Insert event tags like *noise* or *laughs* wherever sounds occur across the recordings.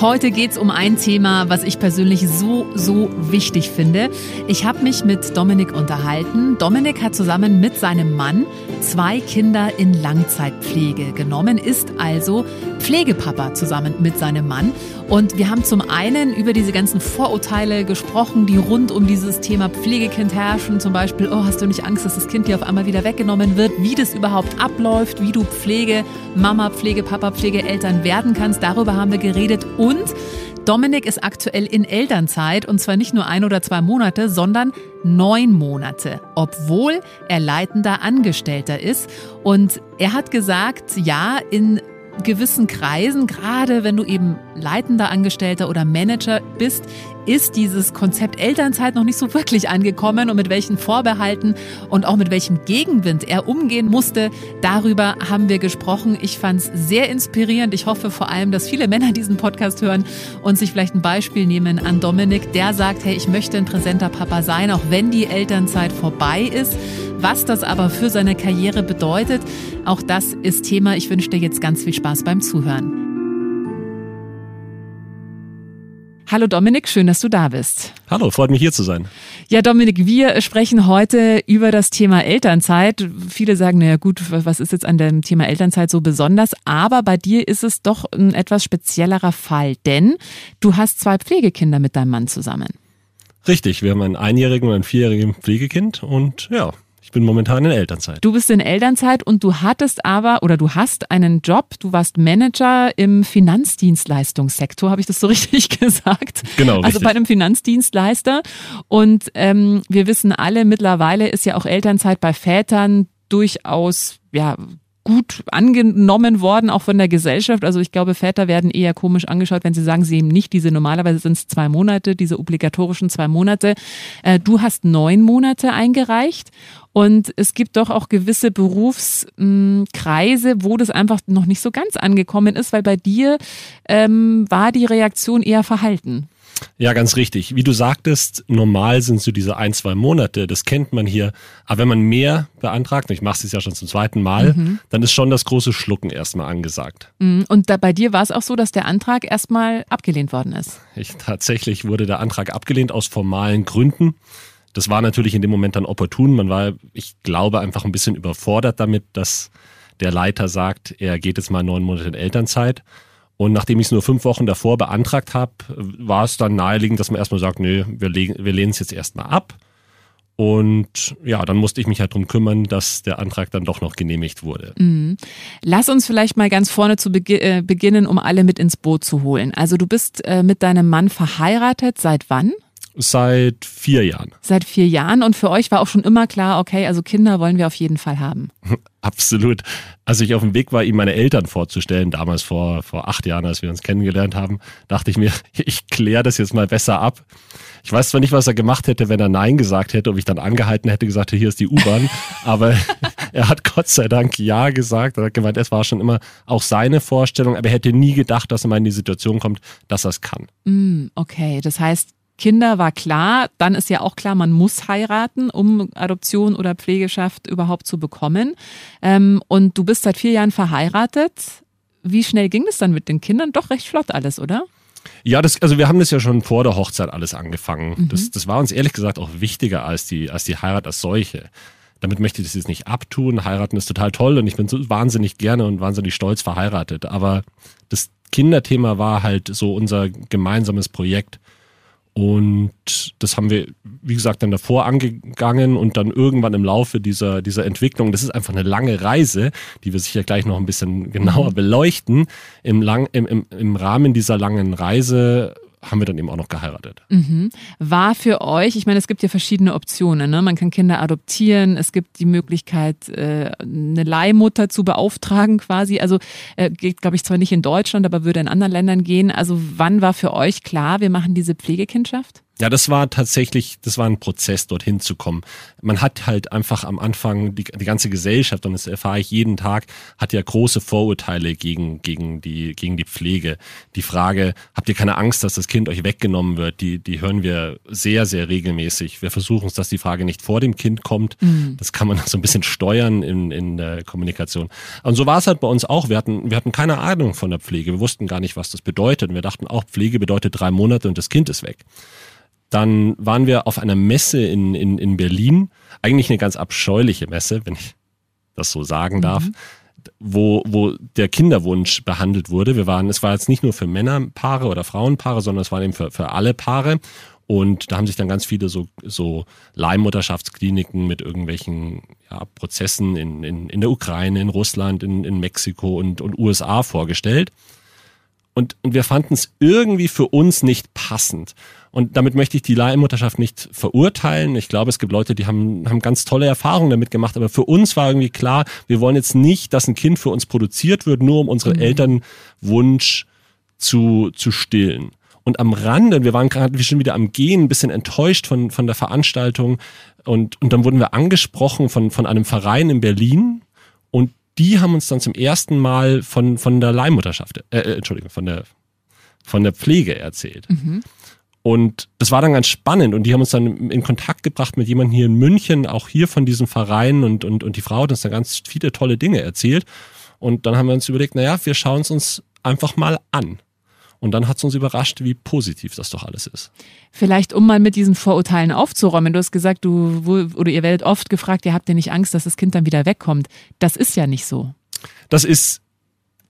Heute geht es um ein Thema, was ich persönlich so, so wichtig finde. Ich habe mich mit Dominik unterhalten. Dominik hat zusammen mit seinem Mann zwei Kinder in Langzeitpflege genommen, ist also Pflegepapa zusammen mit seinem Mann. Und wir haben zum einen über diese ganzen Vorurteile gesprochen, die rund um dieses Thema Pflegekind herrschen. Zum Beispiel, oh, hast du nicht Angst, dass das Kind dir auf einmal wieder weggenommen wird? Wie das überhaupt abläuft, wie du Pflege, Mama, Pflegepapa, Pflegeeltern werden kannst. Darüber haben wir geredet. Und Dominik ist aktuell in Elternzeit und zwar nicht nur ein oder zwei Monate, sondern neun Monate, obwohl er leitender Angestellter ist. Und er hat gesagt, ja, in gewissen Kreisen, gerade wenn du eben leitender Angestellter oder Manager bist, ist dieses Konzept Elternzeit noch nicht so wirklich angekommen und mit welchen Vorbehalten und auch mit welchem Gegenwind er umgehen musste. Darüber haben wir gesprochen. Ich fand es sehr inspirierend. Ich hoffe vor allem, dass viele Männer diesen Podcast hören und sich vielleicht ein Beispiel nehmen an Dominik, der sagt, hey, ich möchte ein präsenter Papa sein, auch wenn die Elternzeit vorbei ist. Was das aber für seine Karriere bedeutet, auch das ist Thema. Ich wünsche dir jetzt ganz viel Spaß beim Zuhören. Hallo Dominik, schön, dass du da bist. Hallo, freut mich hier zu sein. Ja, Dominik, wir sprechen heute über das Thema Elternzeit. Viele sagen, naja gut, was ist jetzt an dem Thema Elternzeit so besonders? Aber bei dir ist es doch ein etwas speziellerer Fall, denn du hast zwei Pflegekinder mit deinem Mann zusammen. Richtig, wir haben einen einjährigen und ein vierjährigen Pflegekind und ja, ich bin momentan in Elternzeit. Du bist in Elternzeit und du hattest aber oder du hast einen Job, du warst Manager im Finanzdienstleistungssektor, habe ich das so *laughs* richtig gesagt? Genau. Also richtig. bei einem Finanzdienstleister. Und ähm, wir wissen alle, mittlerweile ist ja auch Elternzeit bei Vätern durchaus ja gut angenommen worden, auch von der Gesellschaft. Also ich glaube, Väter werden eher komisch angeschaut, wenn sie sagen, sie eben nicht diese, normalerweise sind es zwei Monate, diese obligatorischen zwei Monate. Äh, du hast neun Monate eingereicht und es gibt doch auch gewisse Berufskreise, wo das einfach noch nicht so ganz angekommen ist, weil bei dir ähm, war die Reaktion eher verhalten. Ja, ganz richtig. Wie du sagtest, normal sind so diese ein, zwei Monate, das kennt man hier. Aber wenn man mehr beantragt, und ich mache es ja schon zum zweiten Mal, mhm. dann ist schon das große Schlucken erstmal angesagt. Mhm. Und da, bei dir war es auch so, dass der Antrag erstmal abgelehnt worden ist? Ich, tatsächlich wurde der Antrag abgelehnt aus formalen Gründen. Das war natürlich in dem Moment dann opportun. Man war, ich glaube, einfach ein bisschen überfordert damit, dass der Leiter sagt, er geht jetzt mal neun Monate in Elternzeit. Und nachdem ich es nur fünf Wochen davor beantragt habe, war es dann naheliegend, dass man erstmal sagt, nö, wir, wir lehnen es jetzt erstmal ab. Und ja, dann musste ich mich halt darum kümmern, dass der Antrag dann doch noch genehmigt wurde. Mhm. Lass uns vielleicht mal ganz vorne zu begi äh, beginnen, um alle mit ins Boot zu holen. Also du bist äh, mit deinem Mann verheiratet. Seit wann? Seit vier Jahren. Seit vier Jahren und für euch war auch schon immer klar, okay, also Kinder wollen wir auf jeden Fall haben. *laughs* Absolut. Als ich auf dem Weg war, ihm meine Eltern vorzustellen, damals vor, vor acht Jahren, als wir uns kennengelernt haben, dachte ich mir, *laughs* ich kläre das jetzt mal besser ab. Ich weiß zwar nicht, was er gemacht hätte, wenn er Nein gesagt hätte, ob ich dann angehalten hätte, gesagt, hier ist die U-Bahn, *laughs* aber er hat Gott sei Dank Ja gesagt. Er hat gemeint, es war schon immer auch seine Vorstellung, aber er hätte nie gedacht, dass er mal in die Situation kommt, dass er es kann. Mm, okay, das heißt, Kinder war klar, dann ist ja auch klar, man muss heiraten, um Adoption oder Pflegeschaft überhaupt zu bekommen. Ähm, und du bist seit vier Jahren verheiratet. Wie schnell ging es dann mit den Kindern? Doch recht flott alles, oder? Ja, das, also wir haben das ja schon vor der Hochzeit alles angefangen. Mhm. Das, das war uns ehrlich gesagt auch wichtiger als die, als die Heirat als solche. Damit möchte ich das jetzt nicht abtun. Heiraten ist total toll und ich bin so wahnsinnig gerne und wahnsinnig stolz verheiratet. Aber das Kinderthema war halt so unser gemeinsames Projekt. Und das haben wir, wie gesagt, dann davor angegangen und dann irgendwann im Laufe dieser, dieser Entwicklung, das ist einfach eine lange Reise, die wir sicher gleich noch ein bisschen genauer mhm. beleuchten. Im, lang, im, im, Im Rahmen dieser langen Reise haben wir dann eben auch noch geheiratet. Mhm. War für euch, ich meine, es gibt ja verschiedene Optionen. Ne? Man kann Kinder adoptieren, es gibt die Möglichkeit, äh, eine Leihmutter zu beauftragen quasi. Also äh, geht, glaube ich, zwar nicht in Deutschland, aber würde in anderen Ländern gehen. Also wann war für euch klar, wir machen diese Pflegekindschaft? Ja, das war tatsächlich, das war ein Prozess, dorthin zu kommen. Man hat halt einfach am Anfang die, die ganze Gesellschaft, und das erfahre ich jeden Tag, hat ja große Vorurteile gegen, gegen, die, gegen die Pflege. Die Frage, habt ihr keine Angst, dass das Kind euch weggenommen wird, die, die hören wir sehr, sehr regelmäßig. Wir versuchen es, dass die Frage nicht vor dem Kind kommt. Mhm. Das kann man so ein bisschen steuern in, in der Kommunikation. Und so war es halt bei uns auch. Wir hatten, wir hatten keine Ahnung von der Pflege. Wir wussten gar nicht, was das bedeutet. Und wir dachten auch, Pflege bedeutet drei Monate und das Kind ist weg. Dann waren wir auf einer Messe in, in, in Berlin, eigentlich eine ganz abscheuliche Messe, wenn ich das so sagen mhm. darf, wo, wo der Kinderwunsch behandelt wurde. Wir waren, es war jetzt nicht nur für Männerpaare oder Frauenpaare, sondern es war eben für, für alle Paare. Und da haben sich dann ganz viele so, so Leihmutterschaftskliniken mit irgendwelchen ja, Prozessen in, in, in der Ukraine, in Russland, in, in Mexiko und, und USA vorgestellt. Und, und wir fanden es irgendwie für uns nicht passend. Und damit möchte ich die Leihmutterschaft nicht verurteilen. Ich glaube, es gibt Leute, die haben, haben ganz tolle Erfahrungen damit gemacht. Aber für uns war irgendwie klar, wir wollen jetzt nicht, dass ein Kind für uns produziert wird, nur um unseren mhm. Elternwunsch zu, zu stillen. Und am Rande, wir waren gerade schon wieder am Gehen, ein bisschen enttäuscht von, von der Veranstaltung. Und, und dann wurden wir angesprochen von, von einem Verein in Berlin. Und die haben uns dann zum ersten Mal von, von der Leihmutterschaft, äh, äh Entschuldigung, von der, von der Pflege erzählt. Mhm. Und das war dann ganz spannend und die haben uns dann in Kontakt gebracht mit jemandem hier in München, auch hier von diesem Verein und, und, und die Frau hat uns dann ganz viele tolle Dinge erzählt. Und dann haben wir uns überlegt, naja, wir schauen es uns einfach mal an. Und dann hat es uns überrascht, wie positiv das doch alles ist. Vielleicht, um mal mit diesen Vorurteilen aufzuräumen. Du hast gesagt, du oder ihr werdet oft gefragt, ihr habt ja nicht Angst, dass das Kind dann wieder wegkommt. Das ist ja nicht so. Das ist,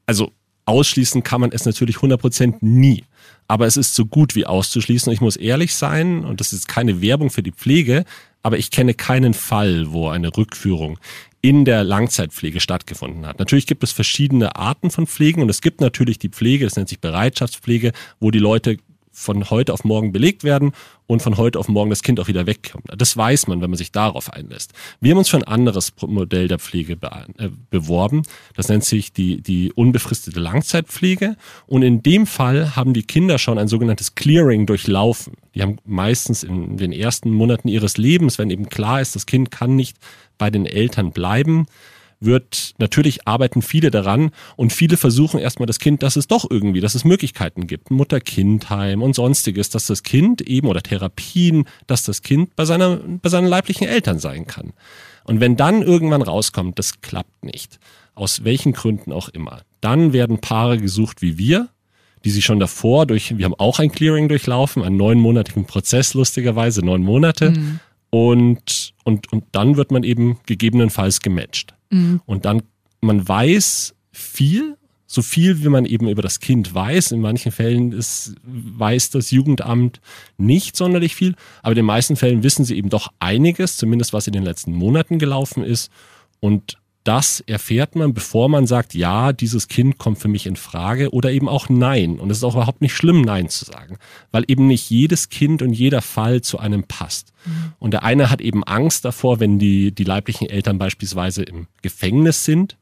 also ausschließen kann man es natürlich 100% nie. Aber es ist so gut wie auszuschließen. Ich muss ehrlich sein, und das ist keine Werbung für die Pflege, aber ich kenne keinen Fall, wo eine Rückführung in der Langzeitpflege stattgefunden hat. Natürlich gibt es verschiedene Arten von Pflegen und es gibt natürlich die Pflege, das nennt sich Bereitschaftspflege, wo die Leute von heute auf morgen belegt werden und von heute auf morgen das Kind auch wieder wegkommt. Das weiß man, wenn man sich darauf einlässt. Wir haben uns für ein anderes Modell der Pflege be äh, beworben. Das nennt sich die, die unbefristete Langzeitpflege. Und in dem Fall haben die Kinder schon ein sogenanntes Clearing durchlaufen. Die haben meistens in den ersten Monaten ihres Lebens, wenn eben klar ist, das Kind kann nicht bei den Eltern bleiben, wird, natürlich arbeiten viele daran und viele versuchen erstmal das Kind, dass es doch irgendwie, dass es Möglichkeiten gibt, Mutter-Kind-Heim und sonstiges, dass das Kind eben oder Therapien, dass das Kind bei seiner, bei seinen leiblichen Eltern sein kann. Und wenn dann irgendwann rauskommt, das klappt nicht, aus welchen Gründen auch immer, dann werden Paare gesucht wie wir, die sich schon davor durch, wir haben auch ein Clearing durchlaufen, einen neunmonatigen Prozess, lustigerweise, neun Monate. Mhm. Und, und, und dann wird man eben gegebenenfalls gematcht. Mhm. Und dann, man weiß viel, so viel wie man eben über das Kind weiß. In manchen Fällen ist, weiß das Jugendamt nicht sonderlich viel, aber in den meisten Fällen wissen sie eben doch einiges, zumindest was in den letzten Monaten gelaufen ist. Und das erfährt man, bevor man sagt, ja, dieses Kind kommt für mich in Frage oder eben auch nein. Und es ist auch überhaupt nicht schlimm, nein zu sagen, weil eben nicht jedes Kind und jeder Fall zu einem passt. Mhm. Und der eine hat eben Angst davor, wenn die, die leiblichen Eltern beispielsweise im Gefängnis sind,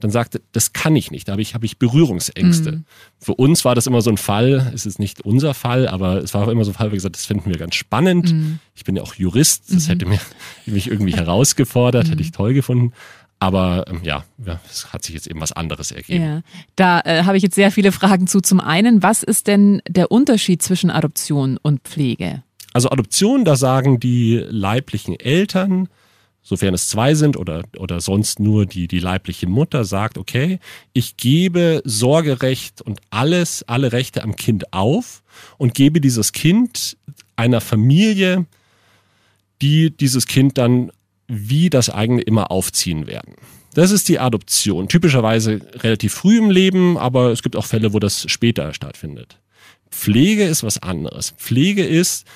dann sagte, das kann ich nicht, da habe ich, habe ich Berührungsängste. Mhm. Für uns war das immer so ein Fall, es ist nicht unser Fall, aber es war auch immer so ein Fall, wir gesagt, das finden wir ganz spannend. Mhm. Ich bin ja auch Jurist, das mhm. hätte mir, *laughs* mich irgendwie herausgefordert, hätte ich toll gefunden. Aber ähm, ja, es hat sich jetzt eben was anderes ergeben. Ja, da äh, habe ich jetzt sehr viele Fragen zu. Zum einen, was ist denn der Unterschied zwischen Adoption und Pflege? Also Adoption, da sagen die leiblichen Eltern, sofern es zwei sind oder, oder sonst nur die, die leibliche Mutter, sagt, okay, ich gebe Sorgerecht und alles, alle Rechte am Kind auf und gebe dieses Kind einer Familie, die dieses Kind dann wie das eigene immer aufziehen werden. Das ist die Adoption. Typischerweise relativ früh im Leben, aber es gibt auch Fälle, wo das später stattfindet. Pflege ist was anderes. Pflege ist,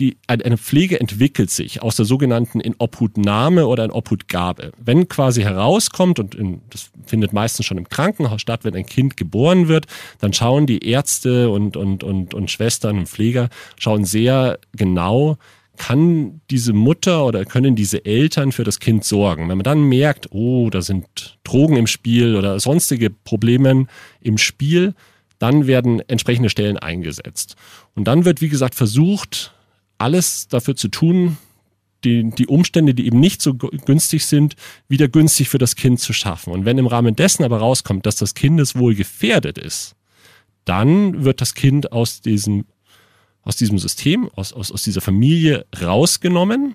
die, eine Pflege entwickelt sich aus der sogenannten in Obhutnahme oder in Obhutgabe. Wenn quasi herauskommt, und in, das findet meistens schon im Krankenhaus statt, wenn ein Kind geboren wird, dann schauen die Ärzte und, und, und, und Schwestern und Pfleger schauen sehr genau, kann diese Mutter oder können diese Eltern für das Kind sorgen. Wenn man dann merkt, oh, da sind Drogen im Spiel oder sonstige Probleme im Spiel, dann werden entsprechende Stellen eingesetzt. Und dann wird, wie gesagt, versucht, alles dafür zu tun, die, die Umstände, die eben nicht so günstig sind, wieder günstig für das Kind zu schaffen. Und wenn im Rahmen dessen aber rauskommt, dass das Kindeswohl gefährdet ist, dann wird das Kind aus diesem, aus diesem System, aus, aus, aus dieser Familie rausgenommen.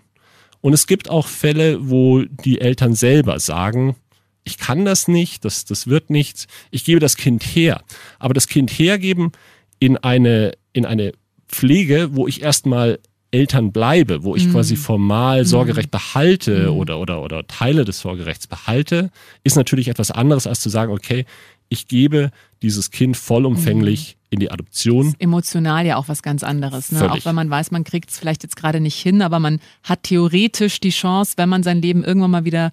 Und es gibt auch Fälle, wo die Eltern selber sagen, ich kann das nicht, das, das wird nichts, ich gebe das Kind her. Aber das Kind hergeben in eine, in eine Pflege, wo ich erstmal Eltern bleibe, wo ich mhm. quasi formal mhm. Sorgerecht behalte mhm. oder, oder, oder Teile des Sorgerechts behalte, ist natürlich etwas anderes, als zu sagen, okay, ich gebe dieses Kind vollumfänglich mhm. In die Adoption. emotional ja auch was ganz anderes. Ne? Auch wenn man weiß, man kriegt es vielleicht jetzt gerade nicht hin, aber man hat theoretisch die Chance, wenn man sein Leben irgendwann mal wieder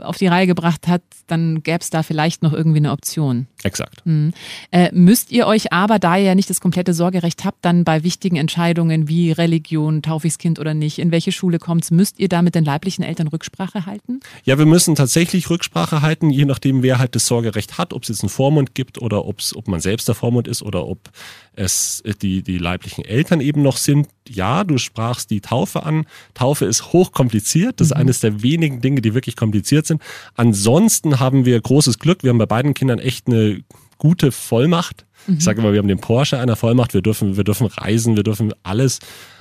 auf die Reihe gebracht hat, dann gäbe es da vielleicht noch irgendwie eine Option. Exakt. Mhm. Äh, müsst ihr euch aber, da ihr ja nicht das komplette Sorgerecht habt, dann bei wichtigen Entscheidungen wie Religion, taufe ich das Kind oder nicht, in welche Schule kommt es, müsst ihr da mit den leiblichen Eltern Rücksprache halten? Ja, wir müssen tatsächlich Rücksprache halten, je nachdem, wer halt das Sorgerecht hat, ob es jetzt einen Vormund gibt oder ob's, ob man selbst der Vormund ist oder ob es die, die leiblichen Eltern eben noch sind. Ja, du sprachst die Taufe an. Taufe ist hochkompliziert. Das ist mhm. eines der wenigen Dinge, die wirklich kompliziert sind. Ansonsten haben wir großes Glück. Wir haben bei beiden Kindern echt eine gute Vollmacht. Mhm. Ich sage immer, wir haben den Porsche einer Vollmacht. Wir dürfen, wir dürfen reisen, wir dürfen alles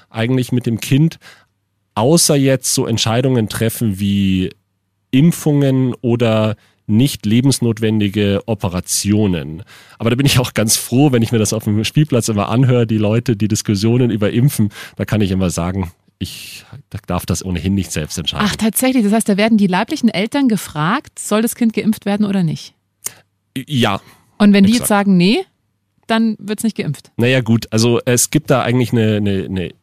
eigentlich mit dem Kind, außer jetzt so Entscheidungen treffen wie Impfungen oder nicht lebensnotwendige Operationen. Aber da bin ich auch ganz froh, wenn ich mir das auf dem Spielplatz immer anhöre, die Leute, die Diskussionen über Impfen, da kann ich immer sagen, ich darf das ohnehin nicht selbst entscheiden. Ach, tatsächlich. Das heißt, da werden die leiblichen Eltern gefragt, soll das Kind geimpft werden oder nicht? Ja. Und wenn die exakt. jetzt sagen, nee, dann wird es nicht geimpft. Naja, gut. Also es gibt da eigentlich eine, eine, eine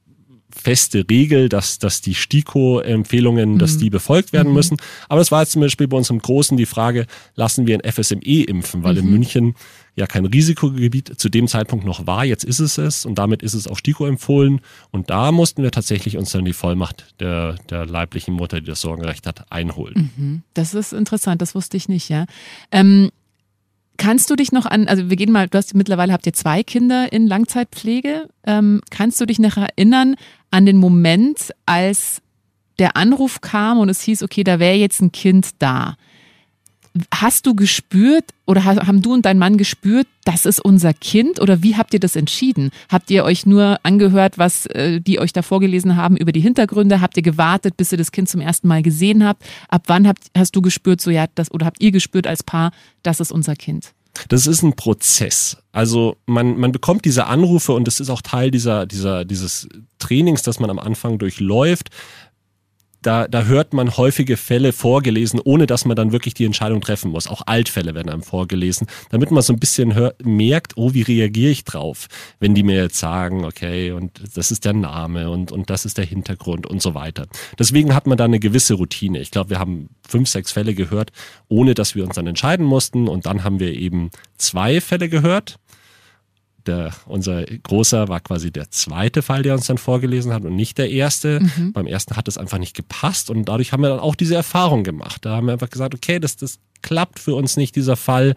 feste Regel, dass, dass die STIKO-Empfehlungen, mhm. dass die befolgt werden mhm. müssen. Aber es war jetzt zum Beispiel bei uns im Großen die Frage, lassen wir ein FSME impfen, weil mhm. in München ja kein Risikogebiet zu dem Zeitpunkt noch war. Jetzt ist es es und damit ist es auch STIKO empfohlen. Und da mussten wir tatsächlich uns dann die Vollmacht der, der leiblichen Mutter, die das Sorgenrecht hat, einholen. Mhm. Das ist interessant, das wusste ich nicht, ja. Ähm, Kannst du dich noch an, also wir gehen mal, du hast mittlerweile habt ihr zwei Kinder in Langzeitpflege. Ähm, kannst du dich noch erinnern an den Moment, als der Anruf kam und es hieß, okay, da wäre jetzt ein Kind da? Hast du gespürt oder haben du und dein Mann gespürt, das ist unser Kind oder wie habt ihr das entschieden? Habt ihr euch nur angehört, was äh, die euch da vorgelesen haben über die Hintergründe? Habt ihr gewartet, bis ihr das Kind zum ersten Mal gesehen habt? Ab wann habt, hast du gespürt, so ja, das oder habt ihr gespürt als Paar, das ist unser Kind? Das ist ein Prozess. Also man, man bekommt diese Anrufe und das ist auch Teil dieser, dieser, dieses Trainings, das man am Anfang durchläuft da, da hört man häufige Fälle vorgelesen, ohne dass man dann wirklich die Entscheidung treffen muss. Auch Altfälle werden einem vorgelesen, damit man so ein bisschen hört, merkt, oh, wie reagiere ich drauf, wenn die mir jetzt sagen, okay, und das ist der Name und, und das ist der Hintergrund und so weiter. Deswegen hat man da eine gewisse Routine. Ich glaube, wir haben fünf, sechs Fälle gehört, ohne dass wir uns dann entscheiden mussten. Und dann haben wir eben zwei Fälle gehört der, unser Großer war quasi der zweite Fall, der uns dann vorgelesen hat und nicht der erste. Mhm. Beim ersten hat es einfach nicht gepasst und dadurch haben wir dann auch diese Erfahrung gemacht. Da haben wir einfach gesagt, okay, das, das klappt für uns nicht, dieser Fall.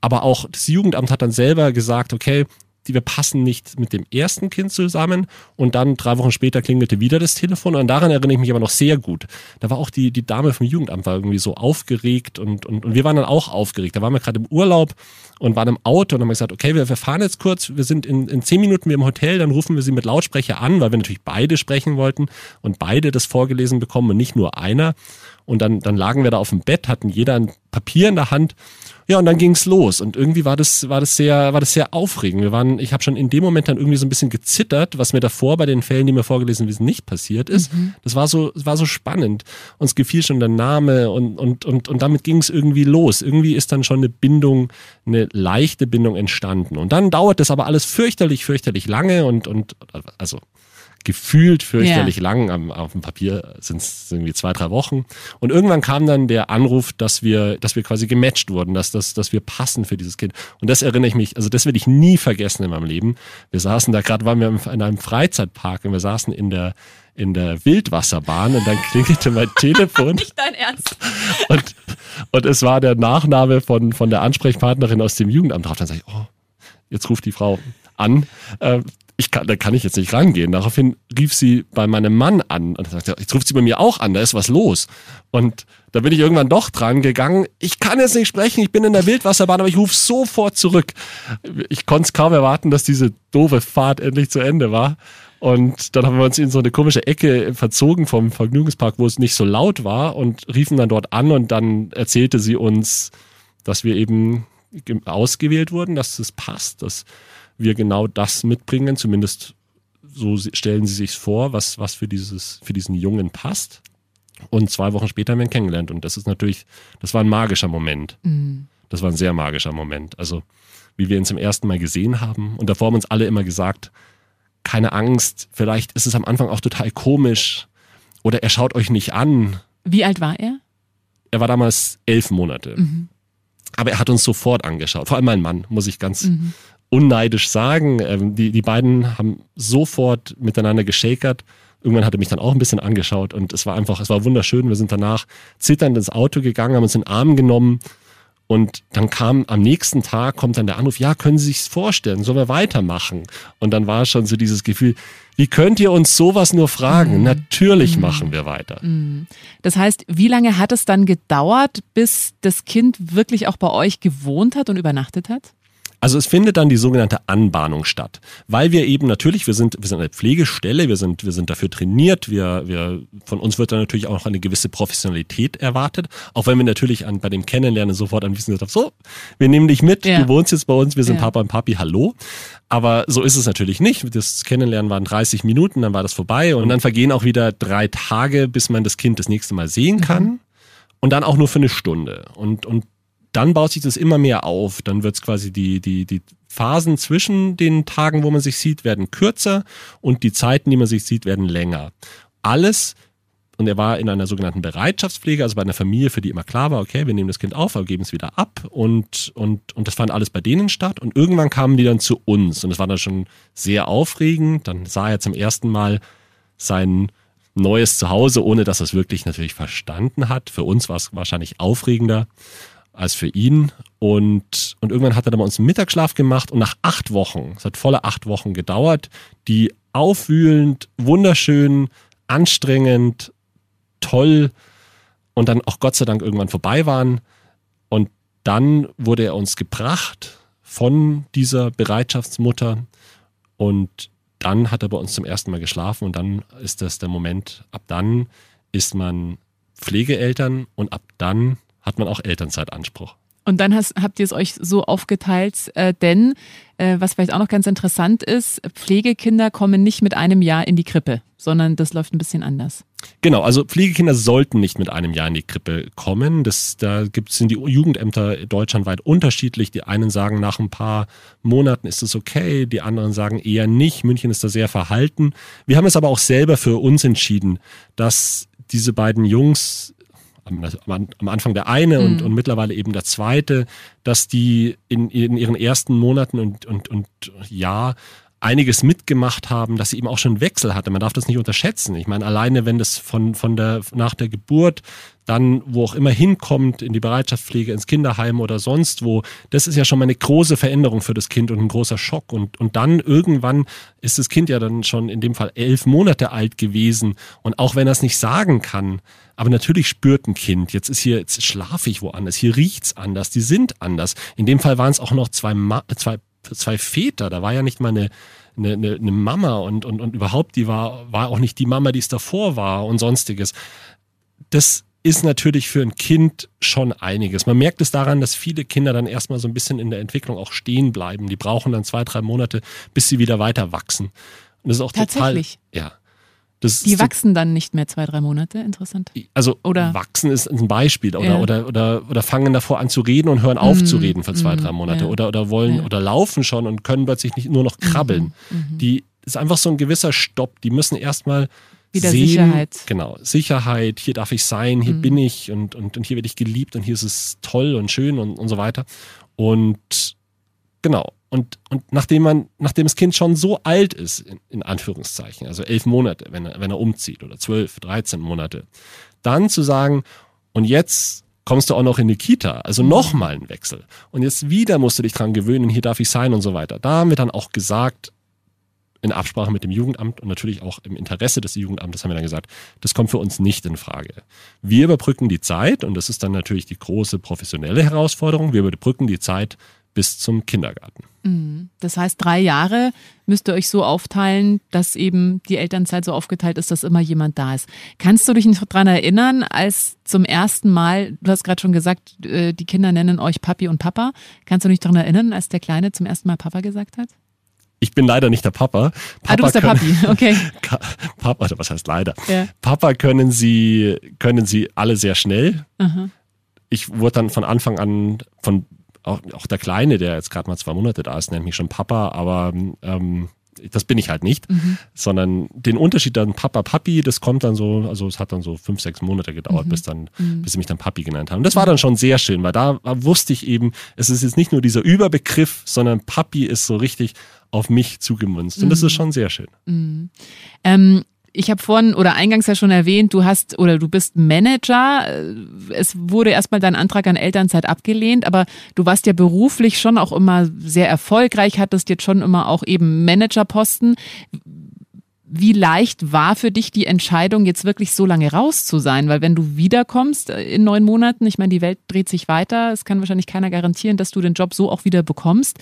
Aber auch das Jugendamt hat dann selber gesagt, okay, die wir passen nicht mit dem ersten Kind zusammen. Und dann drei Wochen später klingelte wieder das Telefon. Und daran erinnere ich mich aber noch sehr gut. Da war auch die, die Dame vom Jugendamt war irgendwie so aufgeregt und, und, und wir waren dann auch aufgeregt. Da waren wir gerade im Urlaub und waren im Auto und haben gesagt, okay, wir, wir fahren jetzt kurz, wir sind in, in zehn Minuten im Hotel, dann rufen wir sie mit Lautsprecher an, weil wir natürlich beide sprechen wollten und beide das vorgelesen bekommen und nicht nur einer. Und dann, dann lagen wir da auf dem Bett, hatten jeder ein Papier in der Hand ja, und dann ging's los. Und irgendwie war das, war das sehr, war das sehr aufregend. Wir waren, ich habe schon in dem Moment dann irgendwie so ein bisschen gezittert, was mir davor bei den Fällen, die mir vorgelesen sind, nicht passiert ist. Mhm. Das war so, war so spannend. Uns gefiel schon der Name und, und, und, und damit ging's irgendwie los. Irgendwie ist dann schon eine Bindung, eine leichte Bindung entstanden. Und dann dauert das aber alles fürchterlich, fürchterlich lange und, und, also gefühlt fürchterlich ja. lang. auf dem Papier sind es irgendwie zwei, drei Wochen. Und irgendwann kam dann der Anruf, dass wir, dass wir quasi gematcht wurden, dass, dass, dass wir passen für dieses Kind. Und das erinnere ich mich, also das werde ich nie vergessen in meinem Leben. Wir saßen da gerade, waren wir in einem Freizeitpark und wir saßen in der in der Wildwasserbahn und dann klingelte mein *laughs* Telefon. Nicht dein Ernst. Und, und es war der Nachname von, von der Ansprechpartnerin aus dem Jugendamt drauf. Dann sage ich, oh, jetzt ruft die Frau an. Äh, ich kann, da kann ich jetzt nicht rangehen. Daraufhin rief sie bei meinem Mann an und sagte, jetzt ruft sie bei mir auch an, da ist was los. Und da bin ich irgendwann doch dran gegangen. Ich kann jetzt nicht sprechen, ich bin in der Wildwasserbahn, aber ich rufe sofort zurück. Ich konnte es kaum erwarten, dass diese doofe Fahrt endlich zu Ende war. Und dann haben wir uns in so eine komische Ecke verzogen vom Vergnügungspark, wo es nicht so laut war und riefen dann dort an und dann erzählte sie uns, dass wir eben ausgewählt wurden, dass es passt, dass wir genau das mitbringen, zumindest so stellen sie sich vor, was, was für, dieses, für diesen Jungen passt. Und zwei Wochen später haben wir ihn kennengelernt. Und das ist natürlich, das war ein magischer Moment. Mhm. Das war ein sehr magischer Moment. Also, wie wir ihn zum ersten Mal gesehen haben. Und davor haben uns alle immer gesagt, keine Angst, vielleicht ist es am Anfang auch total komisch. Oder er schaut euch nicht an. Wie alt war er? Er war damals elf Monate. Mhm. Aber er hat uns sofort angeschaut. Vor allem mein Mann, muss ich ganz mhm unneidisch sagen. Ähm, die, die beiden haben sofort miteinander geschakert. Irgendwann hat er mich dann auch ein bisschen angeschaut und es war einfach, es war wunderschön. Wir sind danach zitternd ins Auto gegangen, haben uns in den Arm genommen und dann kam am nächsten Tag, kommt dann der Anruf, ja, können Sie sich's vorstellen, sollen wir weitermachen? Und dann war schon so dieses Gefühl, wie könnt ihr uns sowas nur fragen? Mhm. Natürlich mhm. machen wir weiter. Mhm. Das heißt, wie lange hat es dann gedauert, bis das Kind wirklich auch bei euch gewohnt hat und übernachtet hat? Also es findet dann die sogenannte Anbahnung statt, weil wir eben natürlich, wir sind, wir sind eine Pflegestelle, wir sind, wir sind dafür trainiert, wir, wir, von uns wird dann natürlich auch eine gewisse Professionalität erwartet, auch wenn wir natürlich an, bei dem Kennenlernen sofort anwiesen sind, so, wir nehmen dich mit, ja. du wohnst jetzt bei uns, wir sind ja. Papa und Papi, hallo. Aber so ist es natürlich nicht. Das Kennenlernen waren 30 Minuten, dann war das vorbei und dann vergehen auch wieder drei Tage, bis man das Kind das nächste Mal sehen kann. Mhm. Und dann auch nur für eine Stunde. Und, und dann baut sich das immer mehr auf. Dann wird es quasi die, die, die Phasen zwischen den Tagen, wo man sich sieht, werden kürzer und die Zeiten, die man sich sieht, werden länger. Alles, und er war in einer sogenannten Bereitschaftspflege, also bei einer Familie, für die immer klar war, okay, wir nehmen das Kind auf, aber geben es wieder ab und, und, und das fand alles bei denen statt und irgendwann kamen die dann zu uns und das war dann schon sehr aufregend. Dann sah er zum ersten Mal sein neues Zuhause, ohne dass er es wirklich natürlich verstanden hat. Für uns war es wahrscheinlich aufregender als für ihn. Und, und irgendwann hat er dann bei uns einen Mittagsschlaf gemacht und nach acht Wochen, es hat volle acht Wochen gedauert, die aufwühlend, wunderschön, anstrengend, toll und dann auch Gott sei Dank irgendwann vorbei waren. Und dann wurde er uns gebracht von dieser Bereitschaftsmutter und dann hat er bei uns zum ersten Mal geschlafen und dann ist das der Moment, ab dann ist man Pflegeeltern und ab dann hat man auch Elternzeitanspruch. Und dann hast, habt ihr es euch so aufgeteilt, äh, denn äh, was vielleicht auch noch ganz interessant ist, Pflegekinder kommen nicht mit einem Jahr in die Krippe, sondern das läuft ein bisschen anders. Genau, also Pflegekinder sollten nicht mit einem Jahr in die Krippe kommen. Das, da gibt, sind die Jugendämter deutschlandweit unterschiedlich. Die einen sagen, nach ein paar Monaten ist es okay, die anderen sagen eher nicht. München ist da sehr verhalten. Wir haben es aber auch selber für uns entschieden, dass diese beiden Jungs am, am Anfang der eine mhm. und, und mittlerweile eben der zweite, dass die in, in ihren ersten Monaten und, und, und Jahr einiges mitgemacht haben, dass sie eben auch schon Wechsel hatte. Man darf das nicht unterschätzen. Ich meine, alleine wenn das von, von der, nach der Geburt dann wo auch immer hinkommt, in die Bereitschaftspflege, ins Kinderheim oder sonst wo, das ist ja schon mal eine große Veränderung für das Kind und ein großer Schock. Und, und dann irgendwann ist das Kind ja dann schon in dem Fall elf Monate alt gewesen. Und auch wenn er es nicht sagen kann, aber natürlich spürt ein Kind, jetzt ist hier, jetzt schlafe ich woanders, hier riecht's anders, die sind anders. In dem Fall waren es auch noch zwei, Ma zwei, zwei Väter, da war ja nicht mal eine, eine, eine, eine Mama und, und, und überhaupt, die war, war auch nicht die Mama, die es davor war und sonstiges. Das ist natürlich für ein Kind schon einiges. Man merkt es daran, dass viele Kinder dann erstmal so ein bisschen in der Entwicklung auch stehen bleiben. Die brauchen dann zwei, drei Monate, bis sie wieder weiter wachsen. Und das ist auch Tatsächlich? total. Ja. Das die wachsen dann nicht mehr zwei, drei Monate, interessant. Also oder? wachsen ist ein Beispiel oder, ja. oder, oder, oder fangen davor an zu reden und hören auf mm, zu reden für zwei, mm, drei Monate. Ja. Oder, oder wollen ja. oder laufen schon und können plötzlich nicht nur noch krabbeln. Mm, -hmm. Die ist einfach so ein gewisser Stopp. Die müssen erstmal wieder sehen, Sicherheit. Genau, Sicherheit, hier darf ich sein, hier mhm. bin ich und, und, und hier werde ich geliebt und hier ist es toll und schön und, und so weiter. Und genau. Und, und nachdem man, nachdem das Kind schon so alt ist, in, in Anführungszeichen, also elf Monate, wenn er, wenn er umzieht, oder zwölf, dreizehn Monate, dann zu sagen, und jetzt kommst du auch noch in die Kita, also mhm. nochmal ein Wechsel. Und jetzt wieder musst du dich dran gewöhnen, hier darf ich sein und so weiter. Da haben wir dann auch gesagt, in Absprache mit dem Jugendamt und natürlich auch im Interesse des Jugendamtes haben wir dann gesagt, das kommt für uns nicht in Frage. Wir überbrücken die Zeit und das ist dann natürlich die große professionelle Herausforderung. Wir überbrücken die Zeit bis zum Kindergarten. Mhm. Das heißt, drei Jahre müsst ihr euch so aufteilen, dass eben die Elternzeit so aufgeteilt ist, dass immer jemand da ist. Kannst du dich noch daran erinnern, als zum ersten Mal, du hast gerade schon gesagt, äh, die Kinder nennen euch Papi und Papa. Kannst du dich daran erinnern, als der Kleine zum ersten Mal Papa gesagt hat? Ich bin leider nicht der Papa. Papa ah, du bist der können, Papi, okay. *laughs* Papa, was heißt leider? Ja. Papa können sie, können sie alle sehr schnell. Aha. Ich wurde dann von Anfang an von auch, auch der Kleine, der jetzt gerade mal zwei Monate da ist, nennt mich schon Papa, aber ähm, das bin ich halt nicht, mhm. sondern den Unterschied dann Papa, Papi, das kommt dann so, also es hat dann so fünf, sechs Monate gedauert, mhm. bis dann, mhm. bis sie mich dann Papi genannt haben. Das war dann schon sehr schön, weil da wusste ich eben, es ist jetzt nicht nur dieser Überbegriff, sondern Papi ist so richtig auf mich zugemünzt. Und das ist mhm. schon sehr schön. Mhm. Ähm, ich habe vorhin oder eingangs ja schon erwähnt, du hast oder du bist Manager. Es wurde erstmal dein Antrag an Elternzeit abgelehnt, aber du warst ja beruflich schon auch immer sehr erfolgreich, hattest jetzt schon immer auch eben Managerposten. Wie leicht war für dich die Entscheidung, jetzt wirklich so lange raus zu sein? Weil wenn du wiederkommst in neun Monaten, ich meine, die Welt dreht sich weiter, es kann wahrscheinlich keiner garantieren, dass du den Job so auch wieder bekommst.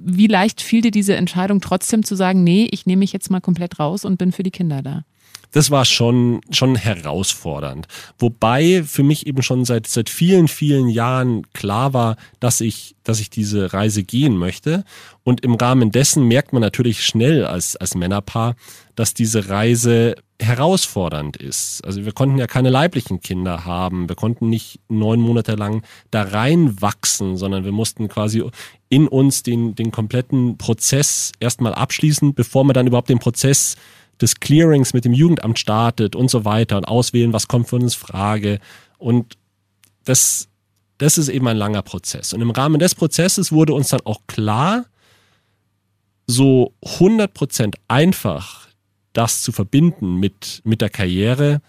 Wie leicht fiel dir diese Entscheidung trotzdem zu sagen, nee, ich nehme mich jetzt mal komplett raus und bin für die Kinder da? Das war schon, schon herausfordernd. Wobei für mich eben schon seit, seit vielen, vielen Jahren klar war, dass ich, dass ich diese Reise gehen möchte. Und im Rahmen dessen merkt man natürlich schnell als, als Männerpaar, dass diese Reise herausfordernd ist. Also wir konnten ja keine leiblichen Kinder haben. Wir konnten nicht neun Monate lang da reinwachsen, sondern wir mussten quasi in uns den, den kompletten Prozess erstmal abschließen, bevor wir dann überhaupt den Prozess des Clearings mit dem Jugendamt startet und so weiter und auswählen, was kommt für uns Frage. Und das, das ist eben ein langer Prozess. Und im Rahmen des Prozesses wurde uns dann auch klar, so 100% einfach das zu verbinden mit, mit der Karriere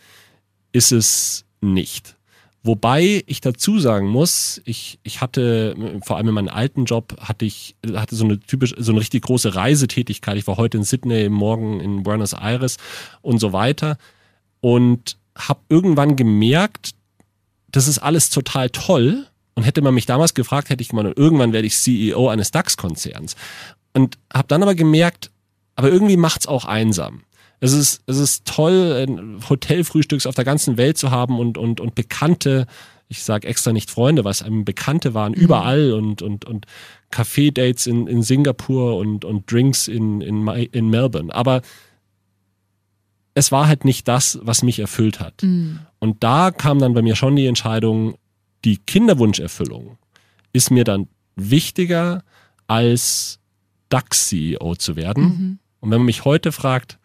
ist es nicht. Wobei ich dazu sagen muss, ich, ich hatte, vor allem in meinem alten Job, hatte ich, hatte so eine typisch, so eine richtig große Reisetätigkeit. Ich war heute in Sydney, morgen in Buenos Aires und so weiter. Und habe irgendwann gemerkt, das ist alles total toll. Und hätte man mich damals gefragt, hätte ich gemeint, irgendwann werde ich CEO eines DAX-Konzerns. Und habe dann aber gemerkt, aber irgendwie macht's auch einsam es ist, es ist toll, Hotelfrühstücks auf der ganzen Welt zu haben und, und, und Bekannte, ich sage extra nicht Freunde, was einem Bekannte waren, mhm. überall und, und, und Café-Dates in, in Singapur und, und Drinks in, in, in Melbourne. Aber es war halt nicht das, was mich erfüllt hat. Mhm. Und da kam dann bei mir schon die Entscheidung, die Kinderwunscherfüllung ist mir dann wichtiger als DAX-CEO zu werden. Mhm. Und wenn man mich heute fragt,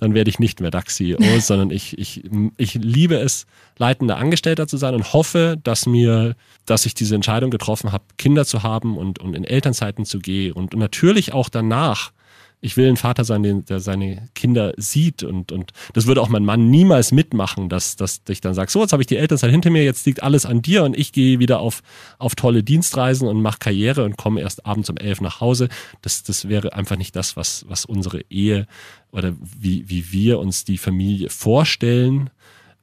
dann werde ich nicht mehr DAX-CEO, *laughs* sondern ich, ich, ich liebe es, leitender Angestellter zu sein und hoffe, dass mir, dass ich diese Entscheidung getroffen habe, Kinder zu haben und, und in Elternzeiten zu gehen und natürlich auch danach ich will ein Vater sein, der seine Kinder sieht und, und das würde auch mein Mann niemals mitmachen, dass, dass ich dann sage, so, jetzt habe ich die Elternzeit hinter mir, jetzt liegt alles an dir und ich gehe wieder auf, auf tolle Dienstreisen und mache Karriere und komme erst abends um elf nach Hause. Das, das wäre einfach nicht das, was, was unsere Ehe oder wie, wie wir uns die Familie vorstellen.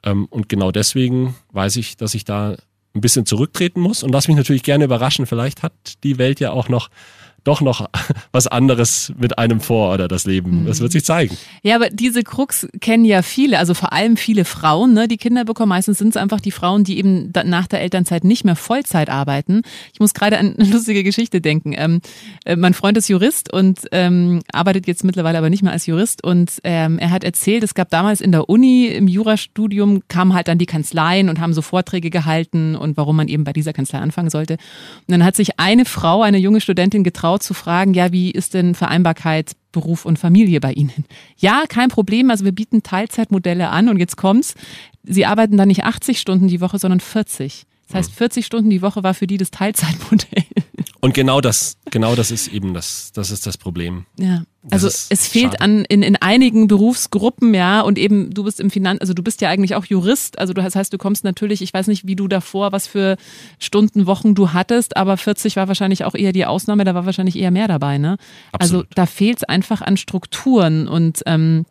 Ähm, und genau deswegen weiß ich, dass ich da ein bisschen zurücktreten muss und lass mich natürlich gerne überraschen. Vielleicht hat die Welt ja auch noch doch noch *laughs* was anderes mit einem vor oder das Leben. Das wird sich zeigen. Ja, aber diese Krux kennen ja viele, also vor allem viele Frauen, ne, die Kinder bekommen. Meistens sind es einfach die Frauen, die eben nach der Elternzeit nicht mehr Vollzeit arbeiten. Ich muss gerade an eine *laughs* lustige Geschichte denken. Ähm, äh, mein Freund ist Jurist und ähm, arbeitet jetzt mittlerweile aber nicht mehr als Jurist und ähm, er hat erzählt, es gab damals in der Uni im Jurastudium kamen halt dann die Kanzleien und haben so Vorträge gehalten und warum man eben bei dieser Kanzlei anfangen sollte. Und dann hat sich eine Frau, eine junge Studentin getraut, zu fragen, ja, wie ist denn Vereinbarkeit Beruf und Familie bei Ihnen? Ja, kein Problem. Also wir bieten Teilzeitmodelle an und jetzt kommt's. Sie arbeiten dann nicht 80 Stunden die Woche, sondern 40. Das heißt, 40 Stunden die Woche war für die das Teilzeitmodell. *laughs* Und genau das, genau das ist eben das, das ist das Problem. Ja. Also es fehlt schade. an in, in einigen Berufsgruppen, ja, und eben du bist im Finanz, also du bist ja eigentlich auch Jurist, also das heißt, du kommst natürlich, ich weiß nicht, wie du davor, was für Stunden, Wochen du hattest, aber 40 war wahrscheinlich auch eher die Ausnahme, da war wahrscheinlich eher mehr dabei, ne? Also Absolut. Also da fehlt es einfach an Strukturen und ähm,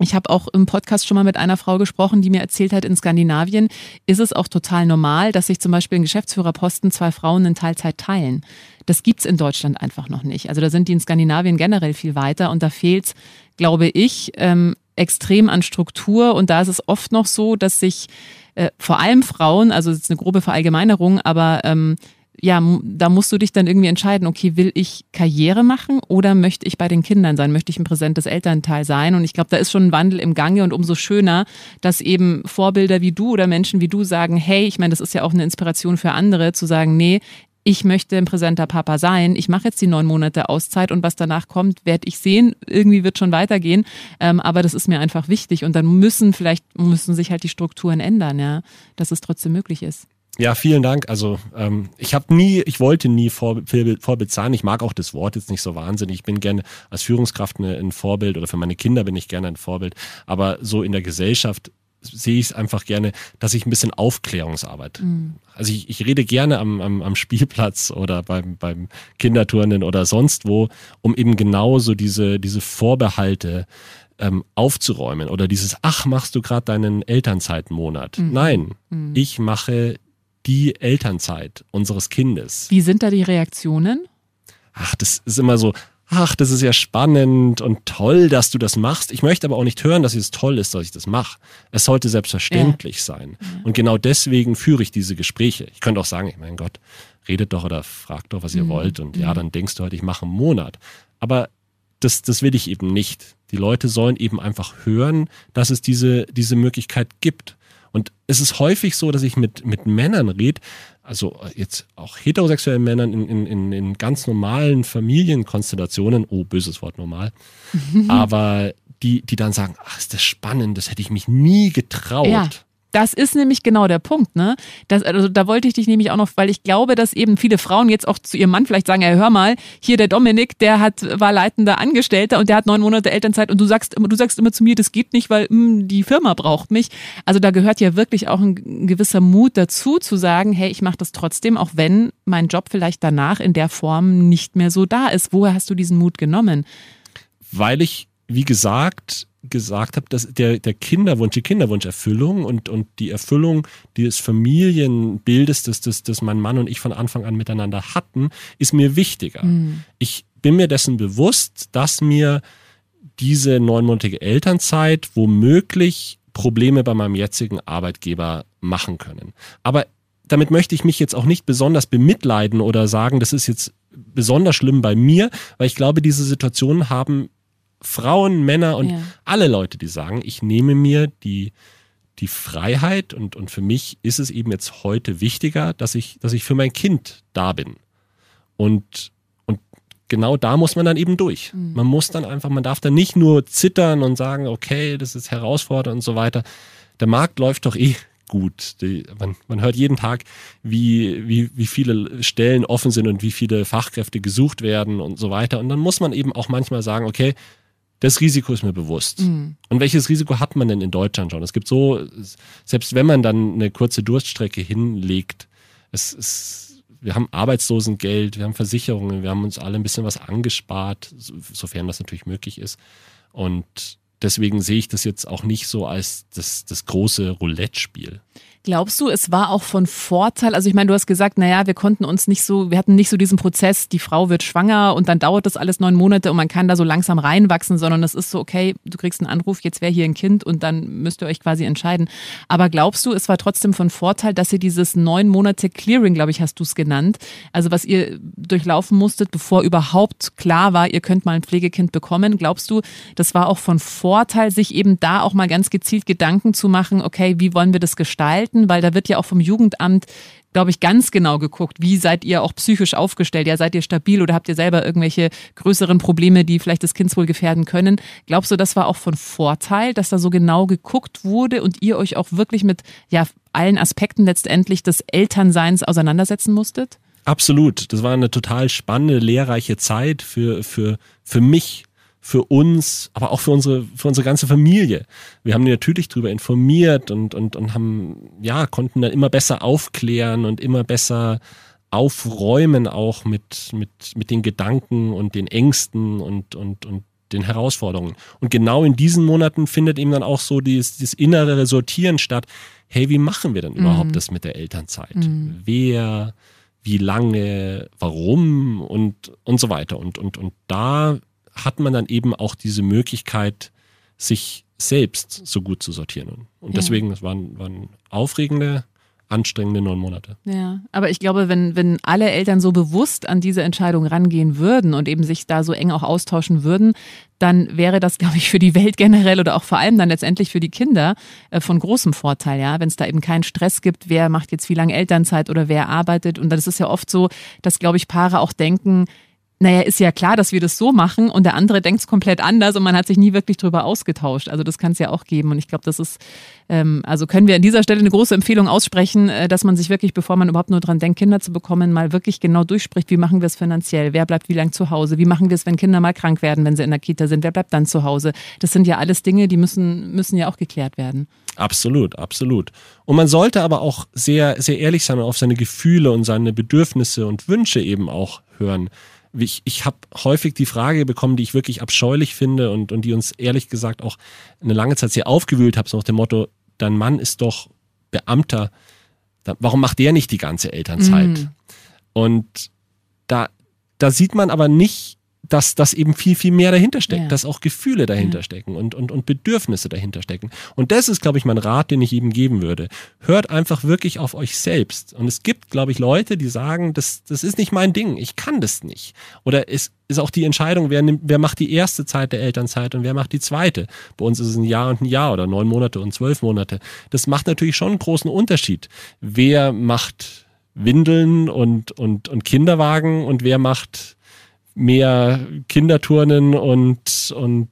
ich habe auch im Podcast schon mal mit einer Frau gesprochen, die mir erzählt hat, in Skandinavien ist es auch total normal, dass sich zum Beispiel in Geschäftsführerposten zwei Frauen in Teilzeit teilen. Das gibt's in Deutschland einfach noch nicht. Also da sind die in Skandinavien generell viel weiter und da fehlt, glaube ich, ähm, extrem an Struktur. Und da ist es oft noch so, dass sich äh, vor allem Frauen, also das ist eine grobe Verallgemeinerung, aber ähm, ja, da musst du dich dann irgendwie entscheiden, okay, will ich Karriere machen oder möchte ich bei den Kindern sein? Möchte ich ein präsentes Elternteil sein? Und ich glaube, da ist schon ein Wandel im Gange und umso schöner, dass eben Vorbilder wie du oder Menschen wie du sagen, hey, ich meine, das ist ja auch eine Inspiration für andere, zu sagen, nee, ich möchte ein präsenter Papa sein. Ich mache jetzt die neun Monate Auszeit und was danach kommt, werde ich sehen. Irgendwie wird schon weitergehen. Ähm, aber das ist mir einfach wichtig. Und dann müssen vielleicht, müssen sich halt die Strukturen ändern, ja, dass es trotzdem möglich ist. Ja, vielen Dank. Also ähm, ich habe nie, ich wollte nie vor, Vorbild sein. Ich mag auch das Wort jetzt nicht so wahnsinnig. Ich bin gerne als Führungskraft eine, ein Vorbild oder für meine Kinder bin ich gerne ein Vorbild. Aber so in der Gesellschaft sehe ich es einfach gerne, dass ich ein bisschen Aufklärungsarbeit. Mhm. Also ich, ich rede gerne am, am, am Spielplatz oder beim, beim Kinderturnen oder sonst wo, um eben genau so diese, diese Vorbehalte ähm, aufzuräumen oder dieses, ach, machst du gerade deinen Elternzeitmonat? Mhm. Nein, mhm. ich mache die Elternzeit unseres Kindes. Wie sind da die Reaktionen? Ach, das ist immer so, ach, das ist ja spannend und toll, dass du das machst. Ich möchte aber auch nicht hören, dass es toll ist, dass ich das mache. Es sollte selbstverständlich ja. sein. Und genau deswegen führe ich diese Gespräche. Ich könnte auch sagen, ich mein Gott, redet doch oder fragt doch, was ihr mhm. wollt. Und ja, mhm. dann denkst du halt, ich mache einen Monat. Aber das, das will ich eben nicht. Die Leute sollen eben einfach hören, dass es diese, diese Möglichkeit gibt. Und es ist häufig so, dass ich mit, mit Männern rede, also jetzt auch heterosexuellen Männern in, in, in ganz normalen Familienkonstellationen, oh, böses Wort normal, aber die, die dann sagen, ach, ist das spannend, das hätte ich mich nie getraut. Ja. Das ist nämlich genau der Punkt, ne? Das, also da wollte ich dich nämlich auch noch, weil ich glaube, dass eben viele Frauen jetzt auch zu ihrem Mann vielleicht sagen, ja, hör mal, hier der Dominik, der hat, war leitender Angestellter und der hat neun Monate Elternzeit und du sagst immer, du sagst immer zu mir, das geht nicht, weil mh, hm, die Firma braucht mich. Also da gehört ja wirklich auch ein, ein gewisser Mut dazu, zu sagen, hey, ich mache das trotzdem, auch wenn mein Job vielleicht danach in der Form nicht mehr so da ist. Woher hast du diesen Mut genommen? Weil ich, wie gesagt, gesagt habe, dass der, der Kinderwunsch, die Kinderwunscherfüllung und, und die Erfüllung des Familienbildes, das, das, das mein Mann und ich von Anfang an miteinander hatten, ist mir wichtiger. Mhm. Ich bin mir dessen bewusst, dass mir diese neunmonatige Elternzeit womöglich Probleme bei meinem jetzigen Arbeitgeber machen können. Aber damit möchte ich mich jetzt auch nicht besonders bemitleiden oder sagen, das ist jetzt besonders schlimm bei mir, weil ich glaube, diese Situationen haben Frauen, Männer und ja. alle Leute, die sagen, ich nehme mir die, die Freiheit und, und für mich ist es eben jetzt heute wichtiger, dass ich, dass ich für mein Kind da bin. Und, und genau da muss man dann eben durch. Mhm. Man muss dann einfach, man darf dann nicht nur zittern und sagen, okay, das ist herausfordernd und so weiter. Der Markt läuft doch eh gut. Die, man, man hört jeden Tag, wie, wie, wie viele Stellen offen sind und wie viele Fachkräfte gesucht werden und so weiter. Und dann muss man eben auch manchmal sagen, okay, das Risiko ist mir bewusst. Mhm. Und welches Risiko hat man denn in Deutschland schon? Es gibt so, selbst wenn man dann eine kurze Durststrecke hinlegt, es ist, wir haben Arbeitslosengeld, wir haben Versicherungen, wir haben uns alle ein bisschen was angespart, sofern das natürlich möglich ist. Und deswegen sehe ich das jetzt auch nicht so als das, das große Roulette-Spiel. Glaubst du, es war auch von Vorteil? Also ich meine, du hast gesagt, naja, wir konnten uns nicht so, wir hatten nicht so diesen Prozess, die Frau wird schwanger und dann dauert das alles neun Monate und man kann da so langsam reinwachsen, sondern es ist so, okay, du kriegst einen Anruf, jetzt wäre hier ein Kind und dann müsst ihr euch quasi entscheiden. Aber glaubst du, es war trotzdem von Vorteil, dass ihr dieses neun Monate Clearing, glaube ich, hast du es genannt, also was ihr durchlaufen musstet, bevor überhaupt klar war, ihr könnt mal ein Pflegekind bekommen. Glaubst du, das war auch von Vorteil, sich eben da auch mal ganz gezielt Gedanken zu machen, okay, wie wollen wir das gestalten? Kontakten, weil da wird ja auch vom Jugendamt glaube ich, ganz genau geguckt, wie seid ihr auch psychisch aufgestellt? Ja, seid ihr stabil oder habt ihr selber irgendwelche größeren Probleme, die vielleicht das Kind wohl gefährden können? Glaubst du, das war auch von Vorteil, dass da so genau geguckt wurde und ihr euch auch wirklich mit ja, allen Aspekten letztendlich des Elternseins auseinandersetzen musstet? Absolut. Das war eine total spannende, lehrreiche Zeit für, für, für mich, für uns, aber auch für unsere, für unsere ganze Familie. Wir haben natürlich darüber informiert und, und, und haben, ja, konnten dann immer besser aufklären und immer besser aufräumen auch mit, mit, mit den Gedanken und den Ängsten und, und, und den Herausforderungen. Und genau in diesen Monaten findet eben dann auch so dieses, dieses innere Sortieren statt. Hey, wie machen wir denn mhm. überhaupt das mit der Elternzeit? Mhm. Wer, wie lange, warum und, und so weiter. Und, und, und da hat man dann eben auch diese Möglichkeit, sich selbst so gut zu sortieren. Und deswegen, es waren, waren aufregende anstrengende neun Monate. Ja, aber ich glaube, wenn, wenn alle Eltern so bewusst an diese Entscheidung rangehen würden und eben sich da so eng auch austauschen würden, dann wäre das, glaube ich, für die Welt generell oder auch vor allem dann letztendlich für die Kinder äh, von großem Vorteil, ja, wenn es da eben keinen Stress gibt, wer macht jetzt wie lange Elternzeit oder wer arbeitet. Und das ist ja oft so, dass, glaube ich, Paare auch denken, naja, ist ja klar, dass wir das so machen und der andere denkt es komplett anders und man hat sich nie wirklich drüber ausgetauscht. Also das kann es ja auch geben und ich glaube, das ist, ähm, also können wir an dieser Stelle eine große Empfehlung aussprechen, äh, dass man sich wirklich, bevor man überhaupt nur dran denkt, Kinder zu bekommen, mal wirklich genau durchspricht, wie machen wir es finanziell, wer bleibt wie lange zu Hause, wie machen wir es, wenn Kinder mal krank werden, wenn sie in der Kita sind, wer bleibt dann zu Hause. Das sind ja alles Dinge, die müssen, müssen ja auch geklärt werden. Absolut, absolut. Und man sollte aber auch sehr, sehr ehrlich sein und auf seine Gefühle und seine Bedürfnisse und Wünsche eben auch hören ich, ich habe häufig die Frage bekommen, die ich wirklich abscheulich finde und, und die uns ehrlich gesagt auch eine lange Zeit sehr aufgewühlt hat, so nach dem Motto, dein Mann ist doch Beamter, warum macht der nicht die ganze Elternzeit? Mm. Und da, da sieht man aber nicht, dass das eben viel, viel mehr dahinter steckt, ja. dass auch Gefühle dahinter ja. stecken und, und, und Bedürfnisse dahinter stecken. Und das ist, glaube ich, mein Rat, den ich ihm geben würde. Hört einfach wirklich auf euch selbst. Und es gibt, glaube ich, Leute, die sagen, das, das ist nicht mein Ding, ich kann das nicht. Oder es ist auch die Entscheidung, wer, nimmt, wer macht die erste Zeit der Elternzeit und wer macht die zweite. Bei uns ist es ein Jahr und ein Jahr oder neun Monate und zwölf Monate. Das macht natürlich schon einen großen Unterschied. Wer macht Windeln und, und, und Kinderwagen und wer macht mehr Kinderturnen und, und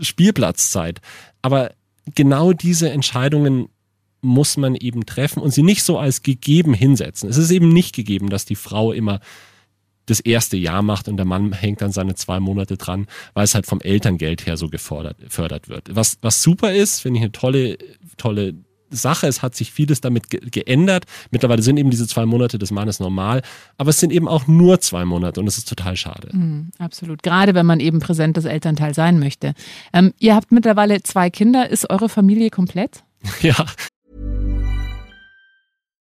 Spielplatzzeit. Aber genau diese Entscheidungen muss man eben treffen und sie nicht so als gegeben hinsetzen. Es ist eben nicht gegeben, dass die Frau immer das erste Jahr macht und der Mann hängt dann seine zwei Monate dran, weil es halt vom Elterngeld her so gefördert wird. Was, was super ist, finde ich eine tolle, tolle Sache. Es hat sich vieles damit ge geändert. Mittlerweile sind eben diese zwei Monate des Mannes normal, aber es sind eben auch nur zwei Monate und das ist total schade. Mhm, absolut. Gerade wenn man eben präsentes Elternteil sein möchte. Ähm, ihr habt mittlerweile zwei Kinder. Ist eure Familie komplett? *laughs* Ja,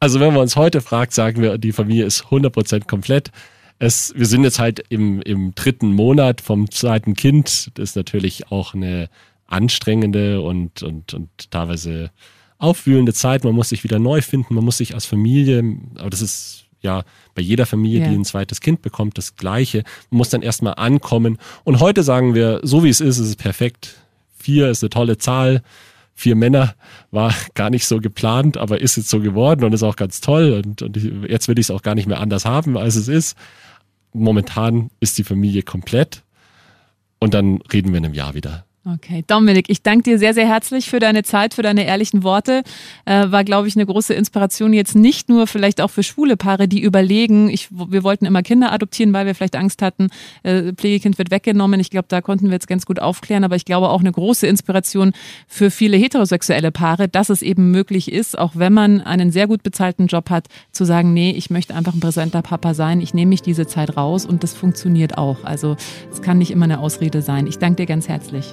Also wenn man uns heute fragt, sagen wir, die Familie ist 100% komplett. Es, wir sind jetzt halt im, im dritten Monat vom zweiten Kind. Das ist natürlich auch eine anstrengende und, und, und teilweise aufwühlende Zeit. Man muss sich wieder neu finden, man muss sich als Familie, aber das ist ja bei jeder Familie, ja. die ein zweites Kind bekommt, das Gleiche. Man muss dann erstmal ankommen. Und heute sagen wir, so wie es ist, ist es perfekt. Vier ist eine tolle Zahl vier Männer war gar nicht so geplant, aber ist jetzt so geworden und ist auch ganz toll. Und, und jetzt will ich es auch gar nicht mehr anders haben, als es ist. Momentan ist die Familie komplett. Und dann reden wir in einem Jahr wieder. Okay, Dominik, ich danke dir sehr, sehr herzlich für deine Zeit, für deine ehrlichen Worte. Äh, war, glaube ich, eine große Inspiration jetzt nicht nur vielleicht auch für schwule Paare, die überlegen, ich, wir wollten immer Kinder adoptieren, weil wir vielleicht Angst hatten, äh, Pflegekind wird weggenommen. Ich glaube, da konnten wir jetzt ganz gut aufklären, aber ich glaube auch eine große Inspiration für viele heterosexuelle Paare, dass es eben möglich ist, auch wenn man einen sehr gut bezahlten Job hat, zu sagen, nee, ich möchte einfach ein präsenter Papa sein, ich nehme mich diese Zeit raus und das funktioniert auch. Also es kann nicht immer eine Ausrede sein. Ich danke dir ganz herzlich.